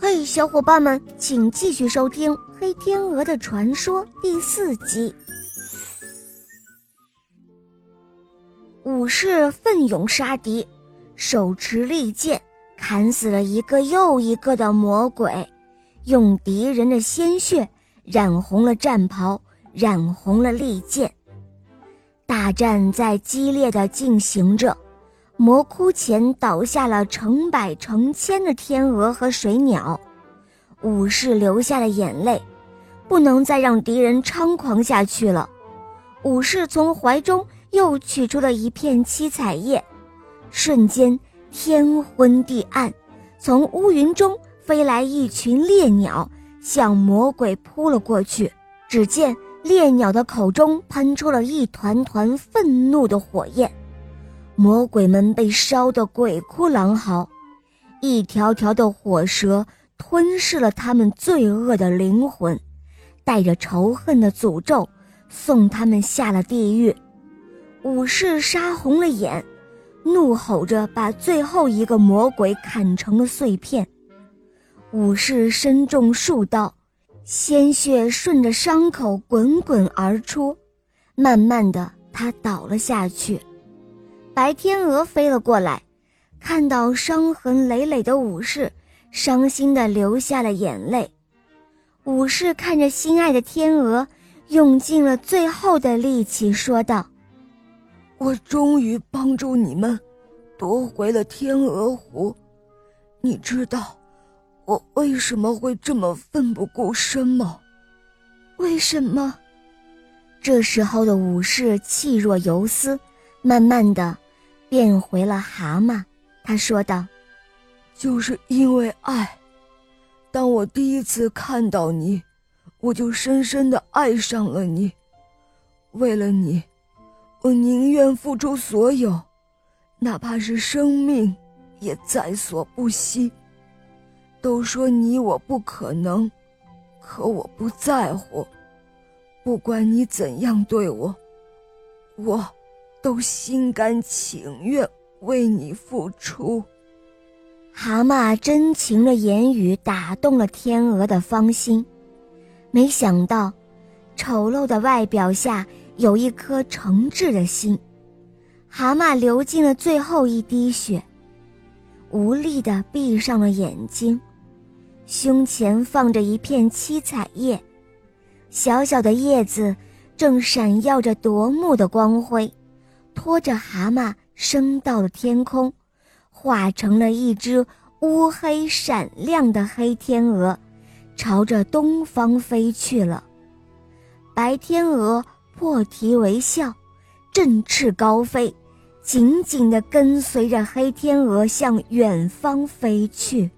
嘿，小伙伴们，请继续收听《黑天鹅的传说》第四集。武士奋勇杀敌，手持利剑，砍死了一个又一个的魔鬼，用敌人的鲜血染红了战袍，染红了利剑。大战在激烈的进行着。魔窟前倒下了成百成千的天鹅和水鸟，武士流下了眼泪，不能再让敌人猖狂下去了。武士从怀中又取出了一片七彩叶，瞬间天昏地暗，从乌云中飞来一群猎鸟，向魔鬼扑了过去。只见猎鸟的口中喷出了一团团愤怒的火焰。魔鬼们被烧得鬼哭狼嚎，一条条的火蛇吞噬了他们罪恶的灵魂，带着仇恨的诅咒，送他们下了地狱。武士杀红了眼，怒吼着把最后一个魔鬼砍成了碎片。武士身中数刀，鲜血顺着伤口滚滚而出，慢慢的，他倒了下去。白天鹅飞了过来，看到伤痕累累的武士，伤心的流下了眼泪。武士看着心爱的天鹅，用尽了最后的力气，说道：“我终于帮助你们夺回了天鹅湖。你知道我为什么会这么奋不顾身吗？为什么？”这时候的武士气若游丝，慢慢的。变回了蛤蟆，他说道：“就是因为爱，当我第一次看到你，我就深深的爱上了你。为了你，我宁愿付出所有，哪怕是生命，也在所不惜。都说你我不可能，可我不在乎。不管你怎样对我，我。”都心甘情愿为你付出。蛤蟆真情的言语打动了天鹅的芳心，没想到，丑陋的外表下有一颗诚挚的心。蛤蟆流尽了最后一滴血，无力地闭上了眼睛，胸前放着一片七彩叶，小小的叶子正闪耀着夺目的光辉。拖着蛤蟆升到了天空，化成了一只乌黑闪亮的黑天鹅，朝着东方飞去了。白天鹅破涕为笑，振翅高飞，紧紧地跟随着黑天鹅向远方飞去。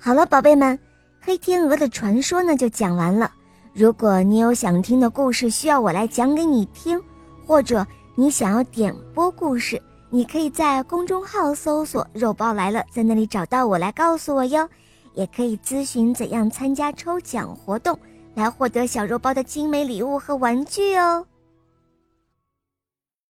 好了，宝贝们，黑天鹅的传说呢就讲完了。如果你有想听的故事需要我来讲给你听，或者。你想要点播故事，你可以在公众号搜索“肉包来了”，在那里找到我来告诉我哟。也可以咨询怎样参加抽奖活动，来获得小肉包的精美礼物和玩具哦。